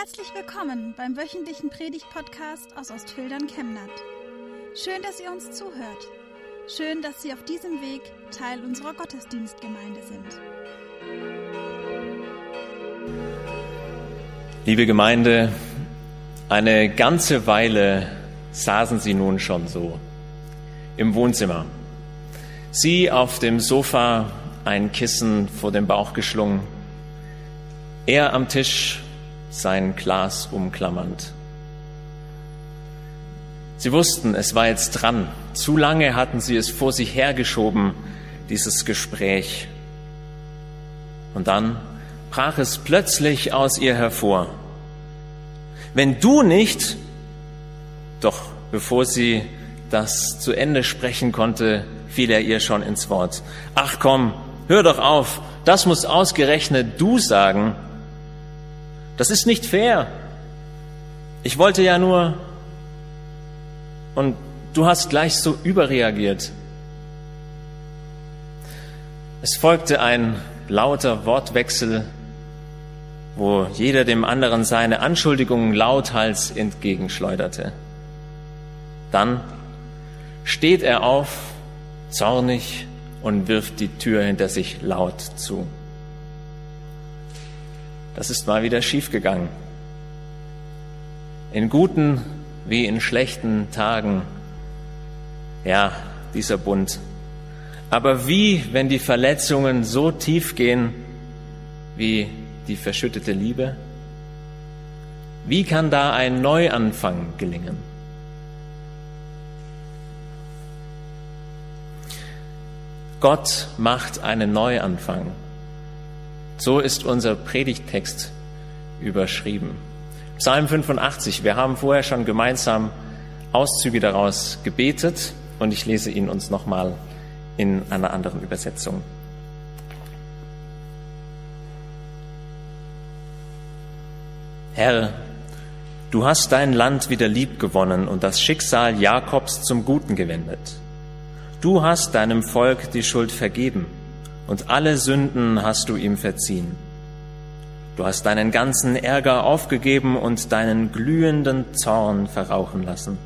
Herzlich willkommen beim wöchentlichen Predigt-Podcast aus Ostfildern Chemnat. Schön, dass ihr uns zuhört. Schön, dass Sie auf diesem Weg Teil unserer Gottesdienstgemeinde sind. Liebe Gemeinde, eine ganze Weile saßen Sie nun schon so im Wohnzimmer. Sie auf dem Sofa, ein Kissen vor dem Bauch geschlungen, er am Tisch sein Glas umklammernd. Sie wussten, es war jetzt dran. Zu lange hatten sie es vor sich hergeschoben, dieses Gespräch. Und dann brach es plötzlich aus ihr hervor. Wenn du nicht, doch bevor sie das zu Ende sprechen konnte, fiel er ihr schon ins Wort. Ach komm, hör doch auf, das muss ausgerechnet du sagen. Das ist nicht fair. Ich wollte ja nur. Und du hast gleich so überreagiert. Es folgte ein lauter Wortwechsel, wo jeder dem anderen seine Anschuldigungen lauthals entgegenschleuderte. Dann steht er auf, zornig, und wirft die Tür hinter sich laut zu. Das ist mal wieder schiefgegangen. In guten wie in schlechten Tagen. Ja, dieser Bund. Aber wie, wenn die Verletzungen so tief gehen wie die verschüttete Liebe? Wie kann da ein Neuanfang gelingen? Gott macht einen Neuanfang. So ist unser Predigttext überschrieben. Psalm 85. Wir haben vorher schon gemeinsam Auszüge daraus gebetet und ich lese ihn uns nochmal in einer anderen Übersetzung. Herr, du hast dein Land wieder lieb gewonnen und das Schicksal Jakobs zum Guten gewendet. Du hast deinem Volk die Schuld vergeben und alle Sünden hast du ihm verziehen. Du hast deinen ganzen Ärger aufgegeben und deinen glühenden Zorn verrauchen lassen.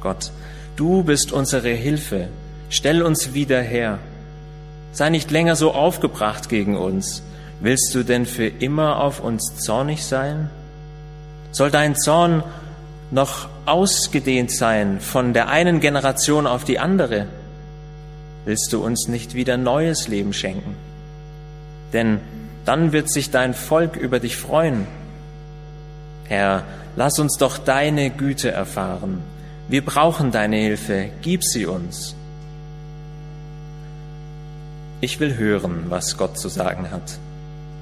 Gott, du bist unsere Hilfe, stell uns wieder her. Sei nicht länger so aufgebracht gegen uns. Willst du denn für immer auf uns zornig sein? Soll dein Zorn noch ausgedehnt sein von der einen Generation auf die andere? Willst du uns nicht wieder neues Leben schenken? Denn dann wird sich dein Volk über dich freuen. Herr, lass uns doch deine Güte erfahren. Wir brauchen deine Hilfe, gib sie uns. Ich will hören, was Gott zu sagen hat.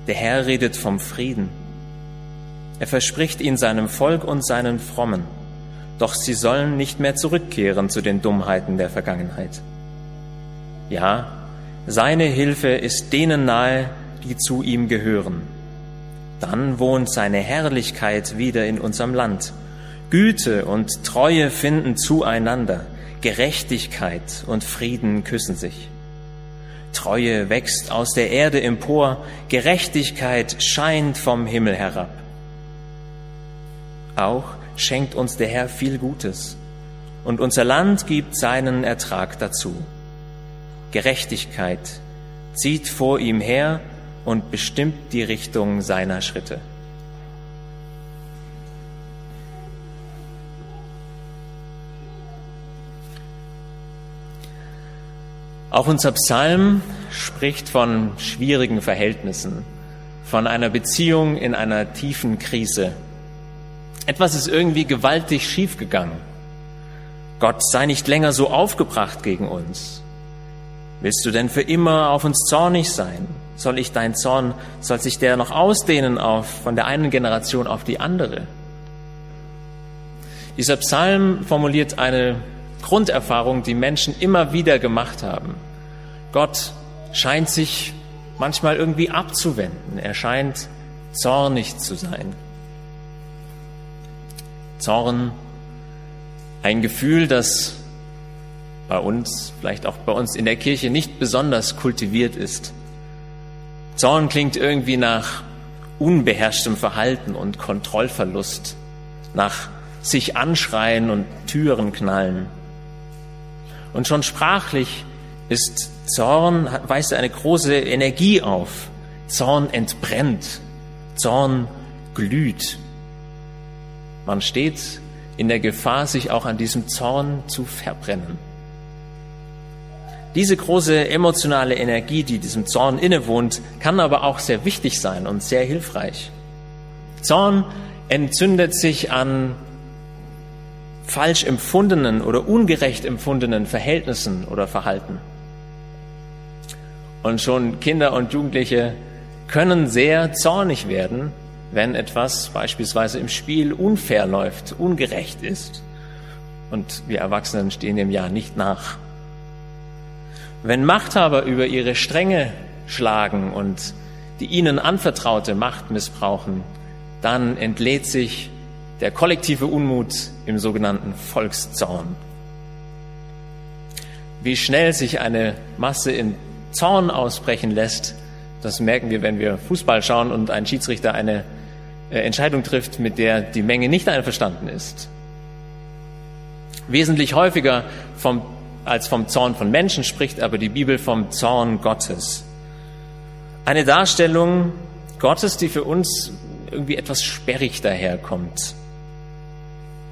Der Herr redet vom Frieden. Er verspricht ihn seinem Volk und seinen Frommen, doch sie sollen nicht mehr zurückkehren zu den Dummheiten der Vergangenheit. Ja, seine Hilfe ist denen nahe, die zu ihm gehören. Dann wohnt seine Herrlichkeit wieder in unserem Land. Güte und Treue finden zueinander, Gerechtigkeit und Frieden küssen sich. Treue wächst aus der Erde empor, Gerechtigkeit scheint vom Himmel herab. Auch schenkt uns der Herr viel Gutes, und unser Land gibt seinen Ertrag dazu. Gerechtigkeit zieht vor ihm her und bestimmt die Richtung seiner Schritte. Auch unser Psalm spricht von schwierigen Verhältnissen, von einer Beziehung in einer tiefen Krise. Etwas ist irgendwie gewaltig schiefgegangen. Gott sei nicht länger so aufgebracht gegen uns. Willst du denn für immer auf uns zornig sein? Soll ich dein Zorn, soll sich der noch ausdehnen auf, von der einen Generation auf die andere? Dieser Psalm formuliert eine Grunderfahrung, die Menschen immer wieder gemacht haben. Gott scheint sich manchmal irgendwie abzuwenden. Er scheint zornig zu sein. Zorn, ein Gefühl, das bei uns, vielleicht auch bei uns in der Kirche nicht besonders kultiviert ist. Zorn klingt irgendwie nach unbeherrschtem Verhalten und Kontrollverlust, nach sich anschreien und Türen knallen. Und schon sprachlich ist Zorn, weist eine große Energie auf. Zorn entbrennt, Zorn glüht. Man steht in der Gefahr, sich auch an diesem Zorn zu verbrennen. Diese große emotionale Energie, die diesem Zorn innewohnt, kann aber auch sehr wichtig sein und sehr hilfreich. Zorn entzündet sich an falsch empfundenen oder ungerecht empfundenen Verhältnissen oder Verhalten. Und schon Kinder und Jugendliche können sehr zornig werden, wenn etwas beispielsweise im Spiel unfair läuft, ungerecht ist. Und wir Erwachsenen stehen dem ja nicht nach. Wenn Machthaber über ihre Stränge schlagen und die ihnen anvertraute Macht missbrauchen, dann entlädt sich der kollektive Unmut im sogenannten Volkszorn. Wie schnell sich eine Masse in Zorn ausbrechen lässt, das merken wir, wenn wir Fußball schauen und ein Schiedsrichter eine äh, Entscheidung trifft, mit der die Menge nicht einverstanden ist. Wesentlich häufiger vom als vom Zorn von Menschen spricht aber die Bibel vom Zorn Gottes. Eine Darstellung Gottes, die für uns irgendwie etwas sperrig daherkommt.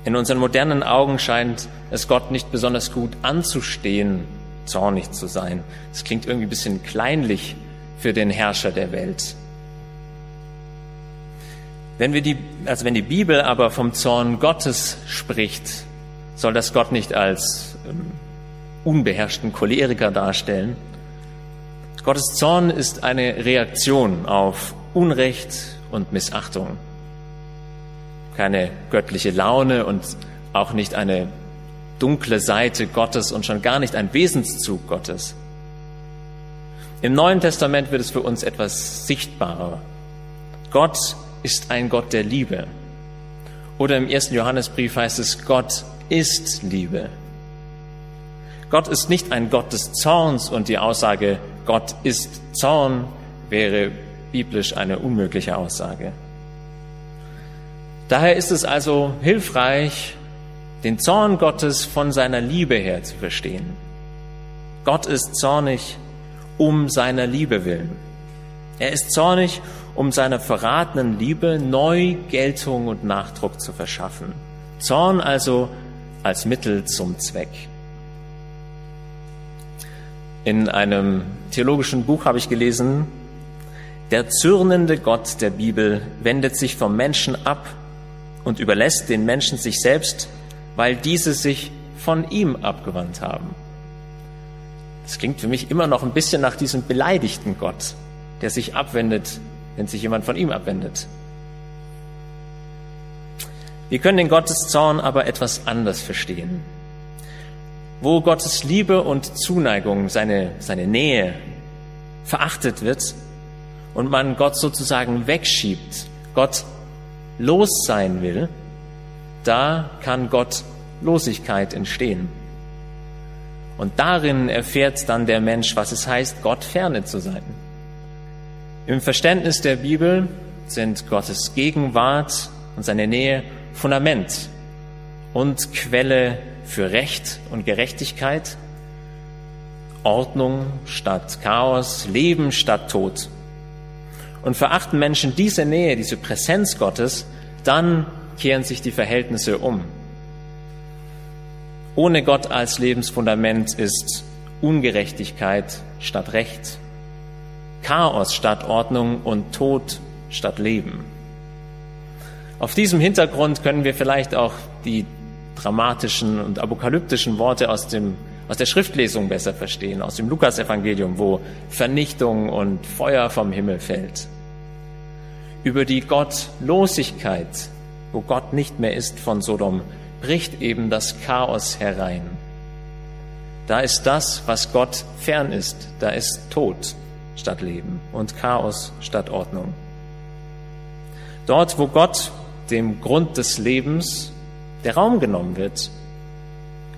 In unseren modernen Augen scheint es Gott nicht besonders gut anzustehen, zornig zu sein. Es klingt irgendwie ein bisschen kleinlich für den Herrscher der Welt. Wenn wir die, also wenn die Bibel aber vom Zorn Gottes spricht, soll das Gott nicht als ähm, unbeherrschten Choleriker darstellen. Gottes Zorn ist eine Reaktion auf Unrecht und Missachtung. Keine göttliche Laune und auch nicht eine dunkle Seite Gottes und schon gar nicht ein Wesenszug Gottes. Im Neuen Testament wird es für uns etwas sichtbarer. Gott ist ein Gott der Liebe. Oder im ersten Johannesbrief heißt es, Gott ist Liebe. Gott ist nicht ein Gott des Zorns und die Aussage, Gott ist Zorn, wäre biblisch eine unmögliche Aussage. Daher ist es also hilfreich, den Zorn Gottes von seiner Liebe her zu verstehen. Gott ist zornig um seiner Liebe willen. Er ist zornig, um seiner verratenen Liebe neu Geltung und Nachdruck zu verschaffen. Zorn also als Mittel zum Zweck. In einem theologischen Buch habe ich gelesen, der zürnende Gott der Bibel wendet sich vom Menschen ab und überlässt den Menschen sich selbst, weil diese sich von ihm abgewandt haben. Das klingt für mich immer noch ein bisschen nach diesem beleidigten Gott, der sich abwendet, wenn sich jemand von ihm abwendet. Wir können den Gotteszorn aber etwas anders verstehen wo Gottes Liebe und Zuneigung, seine, seine Nähe verachtet wird und man Gott sozusagen wegschiebt, Gott los sein will, da kann Gott Losigkeit entstehen. Und darin erfährt dann der Mensch, was es heißt, Gott ferne zu sein. Im Verständnis der Bibel sind Gottes Gegenwart und seine Nähe Fundament und Quelle für Recht und Gerechtigkeit, Ordnung statt Chaos, Leben statt Tod. Und verachten Menschen diese Nähe, diese Präsenz Gottes, dann kehren sich die Verhältnisse um. Ohne Gott als Lebensfundament ist Ungerechtigkeit statt Recht, Chaos statt Ordnung und Tod statt Leben. Auf diesem Hintergrund können wir vielleicht auch die dramatischen und apokalyptischen Worte aus, dem, aus der Schriftlesung besser verstehen, aus dem Lukasevangelium, wo Vernichtung und Feuer vom Himmel fällt. Über die Gottlosigkeit, wo Gott nicht mehr ist von Sodom, bricht eben das Chaos herein. Da ist das, was Gott fern ist, da ist Tod statt Leben und Chaos statt Ordnung. Dort, wo Gott dem Grund des Lebens der Raum genommen wird,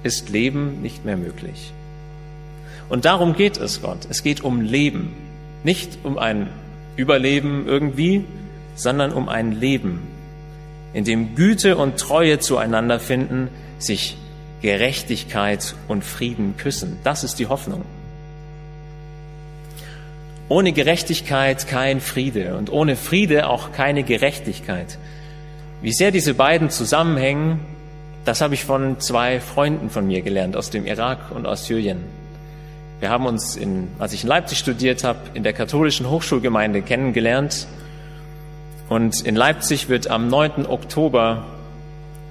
ist Leben nicht mehr möglich. Und darum geht es Gott. Es geht um Leben, nicht um ein Überleben irgendwie, sondern um ein Leben, in dem Güte und Treue zueinander finden, sich Gerechtigkeit und Frieden küssen. Das ist die Hoffnung. Ohne Gerechtigkeit kein Friede und ohne Friede auch keine Gerechtigkeit. Wie sehr diese beiden zusammenhängen, das habe ich von zwei Freunden von mir gelernt aus dem Irak und aus Syrien. Wir haben uns, in, als ich in Leipzig studiert habe, in der katholischen Hochschulgemeinde kennengelernt. Und in Leipzig wird am 9. Oktober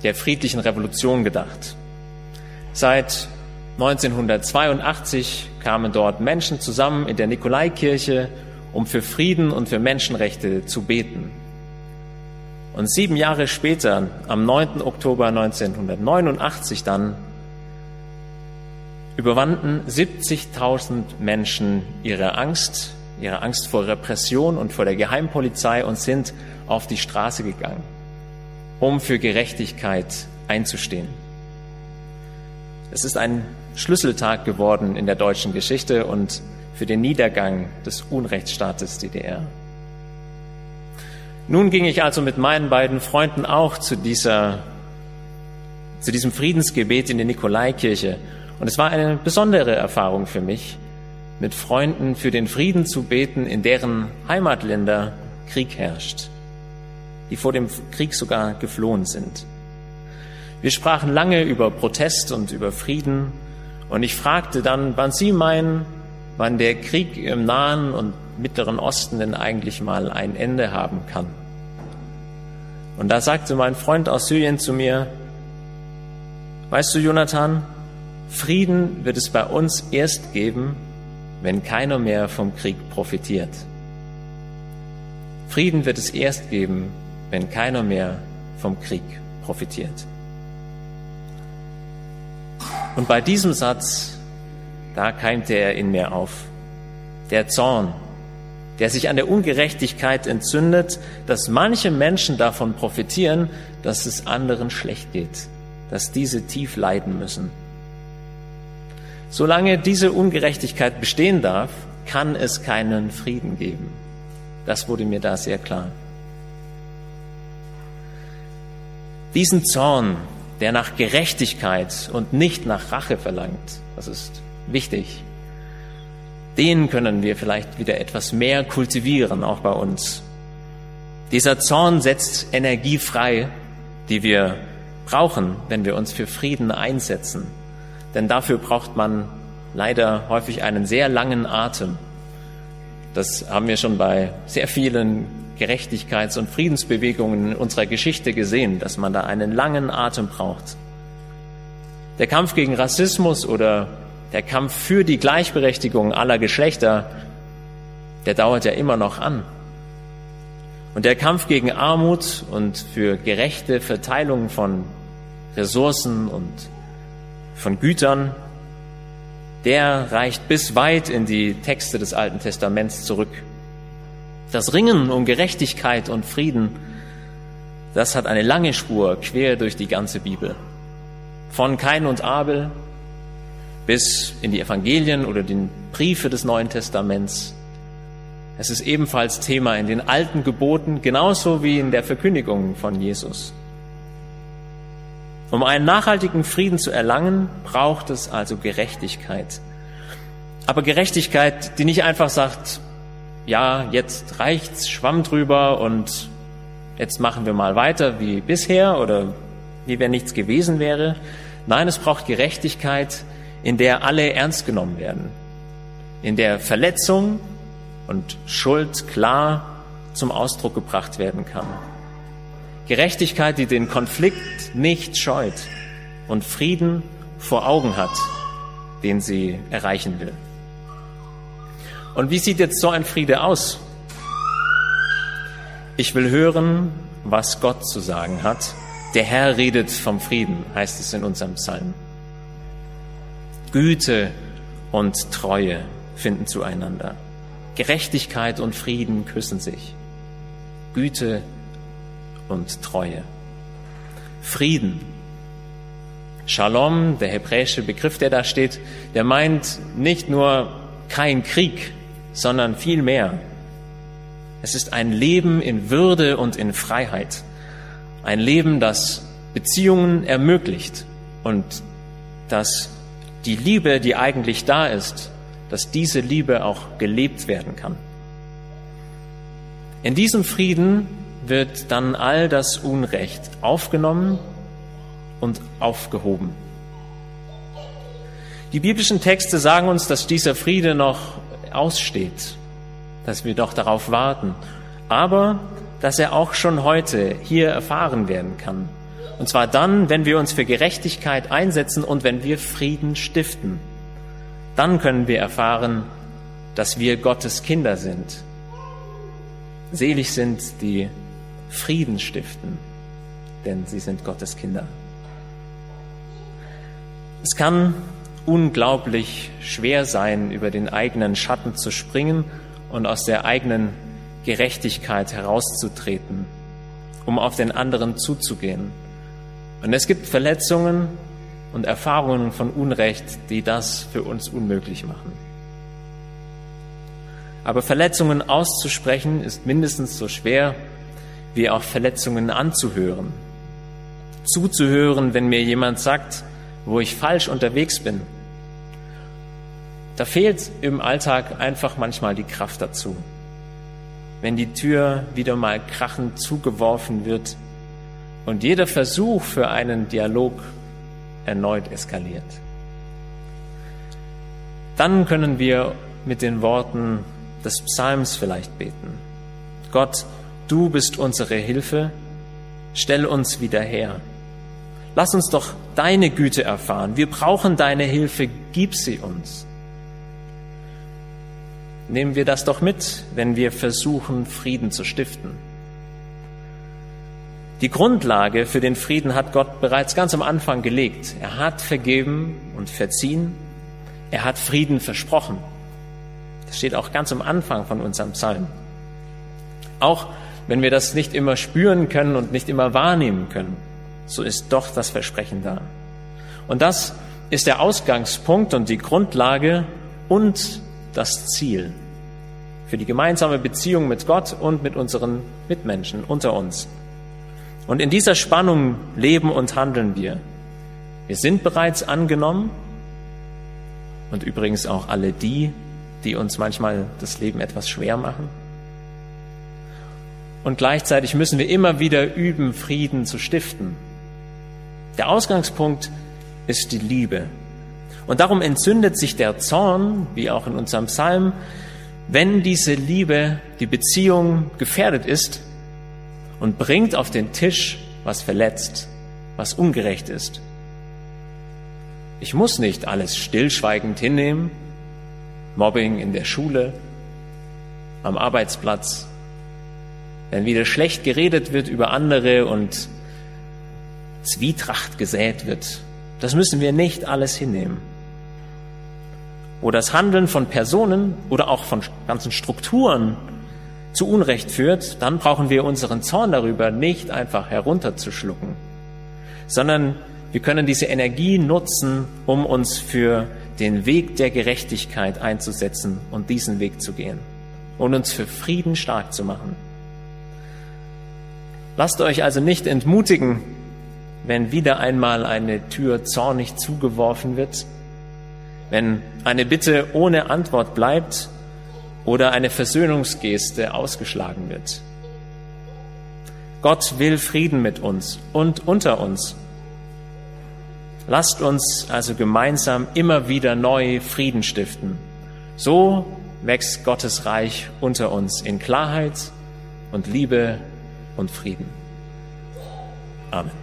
der friedlichen Revolution gedacht. Seit 1982 kamen dort Menschen zusammen in der Nikolaikirche, um für Frieden und für Menschenrechte zu beten. Und sieben Jahre später, am 9. Oktober 1989 dann, überwanden 70.000 Menschen ihre Angst, ihre Angst vor Repression und vor der Geheimpolizei und sind auf die Straße gegangen, um für Gerechtigkeit einzustehen. Es ist ein Schlüsseltag geworden in der deutschen Geschichte und für den Niedergang des Unrechtsstaates DDR. Nun ging ich also mit meinen beiden Freunden auch zu dieser, zu diesem Friedensgebet in der Nikolaikirche. Und es war eine besondere Erfahrung für mich, mit Freunden für den Frieden zu beten, in deren Heimatländer Krieg herrscht, die vor dem Krieg sogar geflohen sind. Wir sprachen lange über Protest und über Frieden und ich fragte dann, wann Sie meinen, wann der Krieg im Nahen und Mittleren Osten denn eigentlich mal ein Ende haben kann. Und da sagte mein Freund aus Syrien zu mir, weißt du, Jonathan, Frieden wird es bei uns erst geben, wenn keiner mehr vom Krieg profitiert. Frieden wird es erst geben, wenn keiner mehr vom Krieg profitiert. Und bei diesem Satz, da keimte er in mir auf. Der Zorn, der sich an der Ungerechtigkeit entzündet, dass manche Menschen davon profitieren, dass es anderen schlecht geht, dass diese tief leiden müssen. Solange diese Ungerechtigkeit bestehen darf, kann es keinen Frieden geben. Das wurde mir da sehr klar. Diesen Zorn, der nach Gerechtigkeit und nicht nach Rache verlangt. Das ist wichtig. Den können wir vielleicht wieder etwas mehr kultivieren, auch bei uns. Dieser Zorn setzt Energie frei, die wir brauchen, wenn wir uns für Frieden einsetzen. Denn dafür braucht man leider häufig einen sehr langen Atem. Das haben wir schon bei sehr vielen Gerechtigkeits- und Friedensbewegungen in unserer Geschichte gesehen, dass man da einen langen Atem braucht. Der Kampf gegen Rassismus oder der Kampf für die Gleichberechtigung aller Geschlechter, der dauert ja immer noch an. Und der Kampf gegen Armut und für gerechte Verteilung von Ressourcen und von Gütern, der reicht bis weit in die Texte des Alten Testaments zurück. Das Ringen um Gerechtigkeit und Frieden, das hat eine lange Spur quer durch die ganze Bibel. Von Kain und Abel bis in die Evangelien oder den Briefe des Neuen Testaments. Es ist ebenfalls Thema in den alten Geboten, genauso wie in der Verkündigung von Jesus. Um einen nachhaltigen Frieden zu erlangen, braucht es also Gerechtigkeit. Aber Gerechtigkeit, die nicht einfach sagt, ja, jetzt reicht's, Schwamm drüber und jetzt machen wir mal weiter wie bisher oder wie wenn nichts gewesen wäre. Nein, es braucht Gerechtigkeit, in der alle ernst genommen werden, in der Verletzung und Schuld klar zum Ausdruck gebracht werden kann. Gerechtigkeit, die den Konflikt nicht scheut und Frieden vor Augen hat, den sie erreichen will. Und wie sieht jetzt so ein Friede aus? Ich will hören, was Gott zu sagen hat. Der Herr redet vom Frieden, heißt es in unserem Psalm. Güte und Treue finden zueinander. Gerechtigkeit und Frieden küssen sich. Güte und Treue. Frieden. Shalom, der hebräische Begriff, der da steht, der meint nicht nur kein Krieg, sondern viel mehr. Es ist ein Leben in Würde und in Freiheit. Ein Leben, das Beziehungen ermöglicht und dass die Liebe, die eigentlich da ist, dass diese Liebe auch gelebt werden kann. In diesem Frieden wird dann all das Unrecht aufgenommen und aufgehoben. Die biblischen Texte sagen uns, dass dieser Friede noch aussteht, dass wir doch darauf warten, aber dass er auch schon heute hier erfahren werden kann. Und zwar dann, wenn wir uns für Gerechtigkeit einsetzen und wenn wir Frieden stiften. Dann können wir erfahren, dass wir Gottes Kinder sind. Selig sind die Frieden stiften, denn sie sind Gottes Kinder. Es kann unglaublich schwer sein, über den eigenen Schatten zu springen und aus der eigenen Gerechtigkeit herauszutreten, um auf den anderen zuzugehen. Und es gibt Verletzungen und Erfahrungen von Unrecht, die das für uns unmöglich machen. Aber Verletzungen auszusprechen ist mindestens so schwer, wie auch Verletzungen anzuhören. Zuzuhören, wenn mir jemand sagt, wo ich falsch unterwegs bin. Da fehlt im Alltag einfach manchmal die Kraft dazu. Wenn die Tür wieder mal krachend zugeworfen wird und jeder Versuch für einen Dialog erneut eskaliert. Dann können wir mit den Worten des Psalms vielleicht beten. Gott, du bist unsere Hilfe, stell uns wieder her. Lass uns doch deine Güte erfahren. Wir brauchen deine Hilfe, gib sie uns. Nehmen wir das doch mit, wenn wir versuchen, Frieden zu stiften. Die Grundlage für den Frieden hat Gott bereits ganz am Anfang gelegt. Er hat vergeben und verziehen. Er hat Frieden versprochen. Das steht auch ganz am Anfang von unserem Psalm. Auch wenn wir das nicht immer spüren können und nicht immer wahrnehmen können so ist doch das Versprechen da. Und das ist der Ausgangspunkt und die Grundlage und das Ziel für die gemeinsame Beziehung mit Gott und mit unseren Mitmenschen unter uns. Und in dieser Spannung leben und handeln wir. Wir sind bereits angenommen und übrigens auch alle die, die uns manchmal das Leben etwas schwer machen. Und gleichzeitig müssen wir immer wieder üben, Frieden zu stiften, der Ausgangspunkt ist die Liebe. Und darum entzündet sich der Zorn, wie auch in unserem Psalm, wenn diese Liebe, die Beziehung gefährdet ist und bringt auf den Tisch, was verletzt, was ungerecht ist. Ich muss nicht alles stillschweigend hinnehmen, Mobbing in der Schule, am Arbeitsplatz, wenn wieder schlecht geredet wird über andere und Zwietracht gesät wird. Das müssen wir nicht alles hinnehmen. Wo das Handeln von Personen oder auch von ganzen Strukturen zu Unrecht führt, dann brauchen wir unseren Zorn darüber nicht einfach herunterzuschlucken, sondern wir können diese Energie nutzen, um uns für den Weg der Gerechtigkeit einzusetzen und diesen Weg zu gehen und uns für Frieden stark zu machen. Lasst euch also nicht entmutigen, wenn wieder einmal eine Tür zornig zugeworfen wird, wenn eine Bitte ohne Antwort bleibt oder eine Versöhnungsgeste ausgeschlagen wird. Gott will Frieden mit uns und unter uns. Lasst uns also gemeinsam immer wieder neu Frieden stiften. So wächst Gottes Reich unter uns in Klarheit und Liebe und Frieden. Amen.